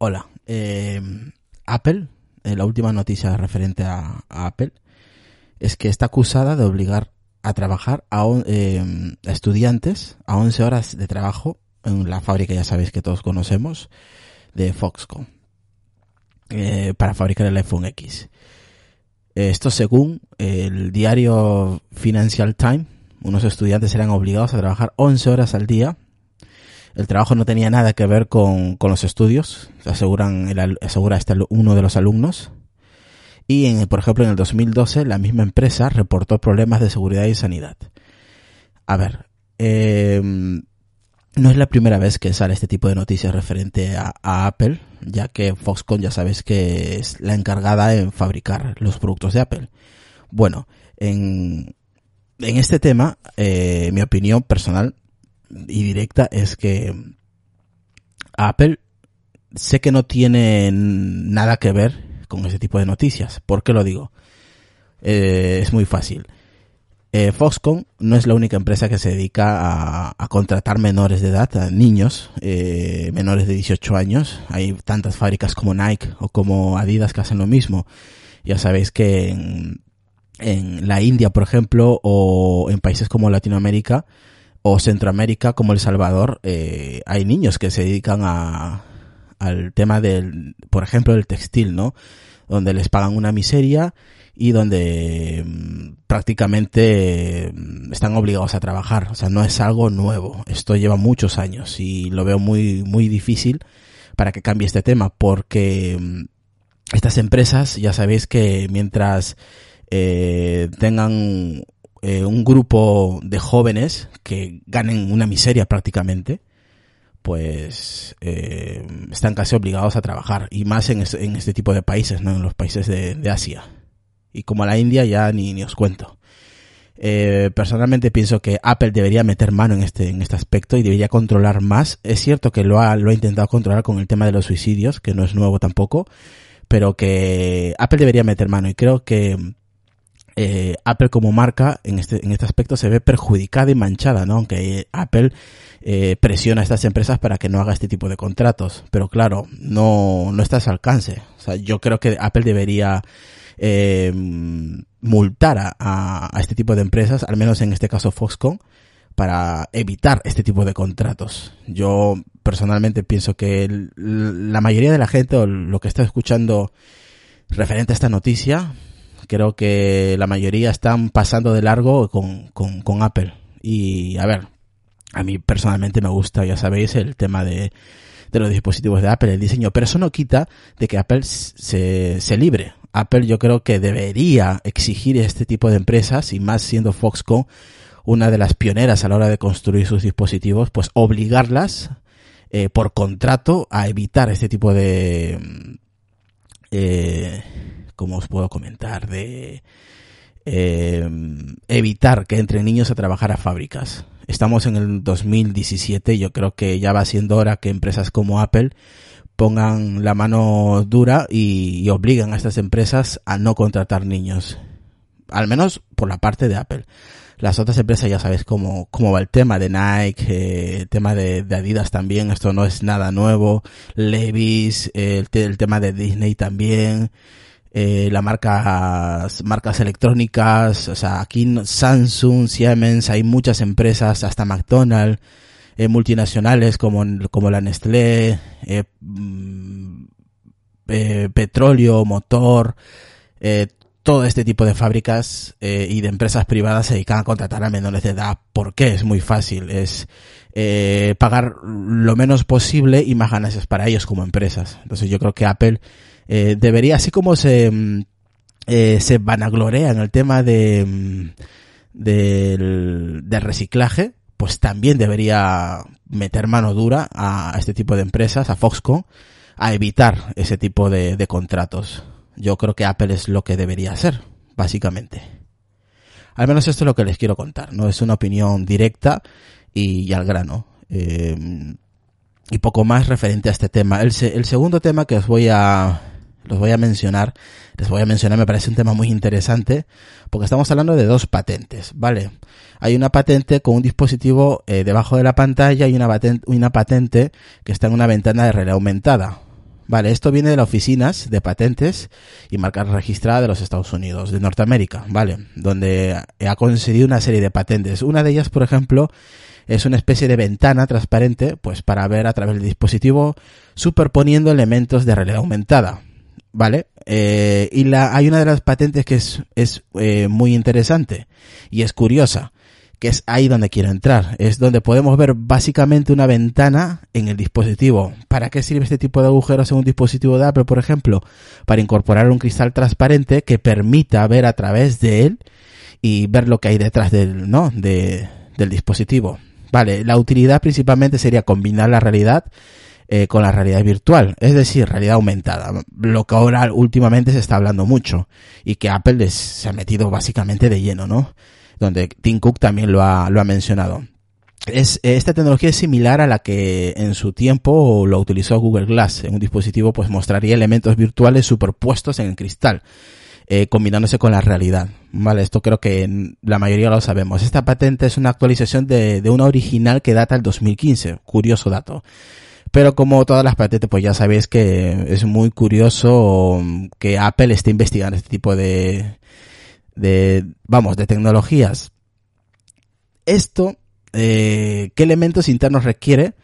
Hola, eh, Apple, eh, la última noticia referente a, Apple, es que está acusada de obligar a trabajar a, eh, a estudiantes a 11 horas de trabajo en la fábrica, ya sabéis que todos conocemos, de Foxconn, eh, para fabricar el iPhone X. Esto según el diario Financial Times, unos estudiantes serán obligados a trabajar 11 horas al día el trabajo no tenía nada que ver con, con los estudios, aseguran asegura este uno de los alumnos. Y, en, por ejemplo, en el 2012 la misma empresa reportó problemas de seguridad y sanidad. A ver, eh, no es la primera vez que sale este tipo de noticias referente a, a Apple, ya que Foxconn ya sabes que es la encargada en fabricar los productos de Apple. Bueno, en, en este tema, eh, mi opinión personal y directa es que Apple sé que no tiene nada que ver con ese tipo de noticias. ¿Por qué lo digo? Eh, es muy fácil. Eh, Foxconn no es la única empresa que se dedica a, a contratar menores de edad, niños eh, menores de 18 años. Hay tantas fábricas como Nike o como Adidas que hacen lo mismo. Ya sabéis que en la India, por ejemplo, o en países como Latinoamérica, o Centroamérica como El Salvador, eh, hay niños que se dedican a, al tema del, por ejemplo, del textil, ¿no? Donde les pagan una miseria y donde mm, prácticamente mm, están obligados a trabajar. O sea, no es algo nuevo. Esto lleva muchos años y lo veo muy, muy difícil para que cambie este tema porque mm, estas empresas, ya sabéis que mientras eh, tengan eh, un grupo de jóvenes que ganen una miseria prácticamente, pues eh, están casi obligados a trabajar y más en, es- en este tipo de países, ¿no? En los países de, Asia. Y como la India ya ni, ni os cuento. Eh, personalmente pienso que Apple debería meter mano en este, en este aspecto y debería controlar más. Es cierto que lo ha, lo ha intentado controlar con el tema de los suicidios, que no es nuevo tampoco, pero que Apple debería meter mano y creo que eh, Apple como marca en este, en este aspecto se ve perjudicada y manchada, ¿no? Aunque eh, Apple eh, presiona a estas empresas para que no haga este tipo de contratos. Pero claro, no, no está a su alcance. O sea, yo creo que Apple debería eh, multar a, a, este tipo de empresas, al menos en este caso Foxconn, para evitar este tipo de contratos. Yo personalmente pienso que la mayoría de la gente o lo que está escuchando referente a esta noticia, creo que la mayoría están pasando de largo con, con, con Apple. Y a ver, a mí personalmente me gusta, ya sabéis, el tema de, de los dispositivos de Apple, el diseño, pero eso no quita de que Apple se, se libre. Apple yo creo que debería exigir este tipo de empresas, y más siendo Foxconn una de las pioneras a la hora de construir sus dispositivos, pues obligarlas eh, por contrato a evitar este tipo de... mm, Eh, ¿Cómo os puedo comentar? De eh, evitar que entren niños a trabajar a fábricas. Estamos en el 2017 y yo creo que ya va siendo hora que empresas como Apple pongan la mano dura y, y obliguen a estas empresas a no contratar niños. Al menos por la parte de Apple. Las otras empresas ya sabéis cómo, cómo va el tema de Nike, eh, el tema de, Adidas también, esto no es nada nuevo. Levi's, eh, el tema de Disney también eh, las marcas, marcas electrónicas, o sea, aquí Samsung, Siemens, hay muchas empresas, hasta McDonald's, eh, multinacionales como, como la Nestlé, eh, mm, eh, petróleo, motor, eh, todo este tipo de fábricas eh, y de empresas privadas se dedican a contratar a menores de edad. ¿Por qué? Es muy fácil. Es pagar lo menos posible y más ganancias para ellos como empresas. Entonces yo creo que Apple eh, debería, así como se, mm, eh, se vanaglorea en el tema de, mm, del, del reciclaje, pues también debería meter mano dura a este tipo de empresas, a Foxconn, a evitar ese tipo de, de contratos. Yo creo que Apple es lo que debería hacer, básicamente. Al menos esto es lo que les quiero contar, ¿no? Es una opinión directa y, al grano. Eh, y poco más referente a este tema. El, el segundo tema que os voy a, los voy a mencionar, les voy a mencionar, me parece un tema muy interesante, porque estamos hablando de dos patentes, ¿vale? Hay una patente con un dispositivo eh, debajo de la pantalla y una patente, una patente que está en una ventana de realidad aumentada. Vale, esto viene de las oficinas de patentes y marcas registradas de los Estados Unidos, de Norteamérica, ¿vale? Donde ha concedido una serie de patentes. Una de ellas, por ejemplo, es una especie de ventana transparente, pues para ver a través del dispositivo superponiendo elementos de realidad aumentada. ¿Vale? Eh, y la, hay una de las patentes que es, es eh, muy interesante y es curiosa que es ahí donde quiero entrar. Es donde podemos ver básicamente una ventana en el dispositivo. ¿Para qué sirve este tipo de agujeros en un dispositivo de Apple, por ejemplo? Para incorporar un cristal transparente que permita ver a través de él y ver lo que hay detrás del, ¿no? De, del dispositivo. Vale, la utilidad principalmente sería combinar la realidad eh, con la realidad virtual, es decir, realidad aumentada, lo que ahora últimamente se está hablando mucho y que Apple se ha metido básicamente de lleno, ¿no? donde Tim Cook también lo ha, lo ha mencionado. Es, esta tecnología es similar a la que en su tiempo lo utilizó Google Glass. En un dispositivo pues mostraría elementos virtuales superpuestos en el cristal, eh, combinándose con la realidad. Vale, esto creo que la mayoría lo sabemos. Esta patente es una actualización de, de una original que data del 2015. Curioso dato. Pero como todas las patentes, pues ya sabéis que es muy curioso que Apple esté investigando este tipo de, de, vamos, de tecnologías. Esto, eh, ¿qué elementos internos requiere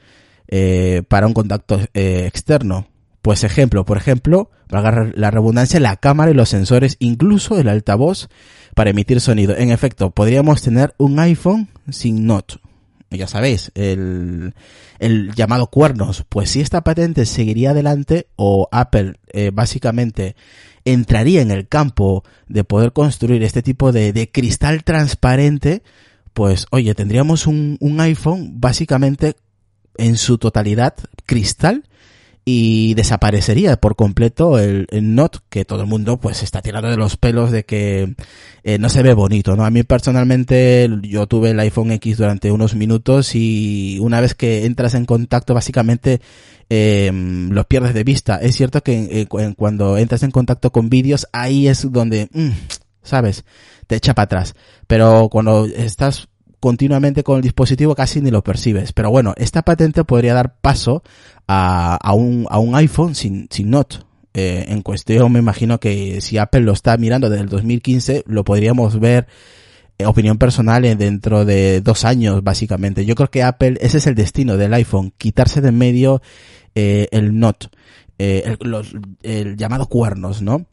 eh, para un contacto eh, externo? Pues ejemplo, por ejemplo, valga la redundancia, la cámara y los sensores, incluso el altavoz para emitir sonido. En efecto, podríamos tener un iPhone sin Note. Ya sabéis, el, el llamado cuernos. Pues si esta patente seguiría adelante o Apple eh, básicamente entraría en el campo de poder construir este tipo de, de cristal transparente, pues oye, tendríamos un, un iPhone básicamente en su totalidad cristal y desaparecería por completo el, el Note que todo el mundo pues está tirando de los pelos de que eh, no se ve bonito, ¿no? A mí personalmente yo tuve el iPhone X durante unos minutos y una vez que entras en contacto básicamente eh, los pierdes de vista. Es cierto que eh, cuando entras en contacto con vídeos ahí es donde, mm, ¿sabes? Te echa para atrás. Pero cuando estás continuamente con el dispositivo casi ni lo percibes. Pero bueno, esta patente podría dar paso a, a, un, a un iPhone sin, sin Note. Eh, en cuestión me imagino que si Apple lo está mirando desde el 2015 lo podríamos ver en opinión personal en dentro de dos años básicamente. Yo creo que Apple ese es el destino del iPhone, quitarse de en medio eh, el Note, eh, el, los, el llamado cuernos, ¿no?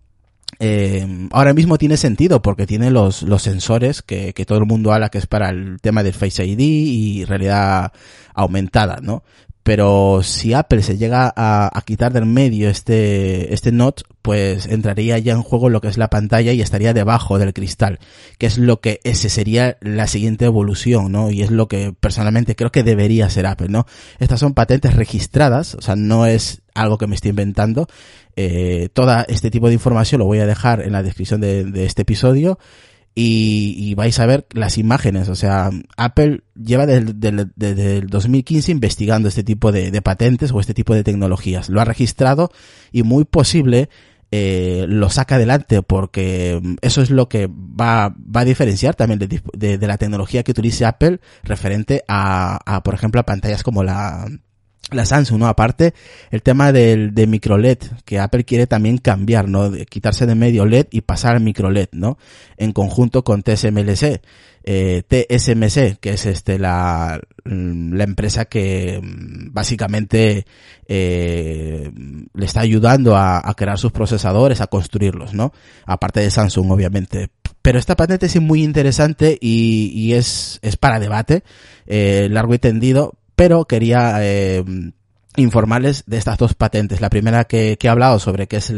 Eh, ahora mismo tiene sentido porque tiene los, los sensores que, que todo el mundo habla que es para el tema del Face ID y realidad aumentada, ¿no? Pero si Apple se llega a, quitar del medio este, este Note, pues entraría ya en juego lo que es la pantalla y estaría debajo del cristal, que es lo que ese sería la siguiente evolución, ¿no? Y es lo que personalmente creo que debería ser Apple, ¿no? Estas son patentes registradas, o sea, no es algo que me estoy inventando. Eh, toda este tipo de información lo voy a dejar en la descripción de, de este episodio y, y, vais a ver las imágenes. O sea, Apple lleva desde, el 2015 investigando este tipo de, patentes o este tipo de tecnologías. Lo ha registrado y muy posible eh, lo saca adelante porque eso es lo que va, a diferenciar también de, de, de la tecnología que utilice Apple referente a, a, por ejemplo, a pantallas como la, la Samsung, ¿no? Aparte, el tema del, de micro LED, que Apple quiere también cambiar, ¿no? Quitarse de medio LED y pasar al micro LED, ¿no? En conjunto con TSMLC, eh, TSMC, que es este, la, mm, la empresa que mm, básicamente, eh, le está ayudando a, a crear sus procesadores, a construirlos, ¿no? Aparte de Samsung, obviamente. Pero esta patente es muy interesante y, y es, es para debate, eh, largo y tendido, pero quería eh, informarles de estas dos patentes. La primera que, he hablado sobre que es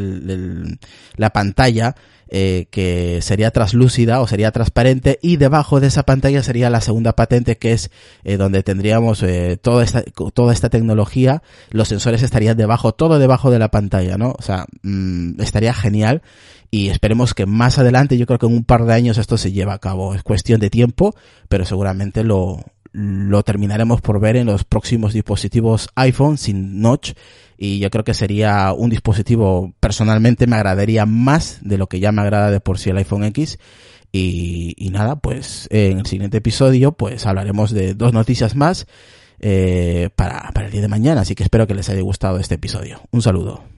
la pantalla eh, que sería traslúcida o sería transparente y debajo de esa pantalla sería la segunda patente que es eh, donde tendríamos eh, toda esta toda esta tecnología. Los sensores estarían debajo todo debajo de la pantalla no o sea mm, estaría genial y esperemos que más adelante yo creo que en un par de años esto se lleva a cabo. Es cuestión de tiempo pero seguramente lo lo terminaremos por ver en los próximos dispositivos iPhone sin notch y yo creo que sería un dispositivo personalmente me agradaría más de lo que ya me agrada de por sí el iPhone X. Y, y nada pues en el siguiente episodio pues hablaremos de dos noticias más eh, para, para el día de mañana. Así que espero que les haya gustado este episodio. Un saludo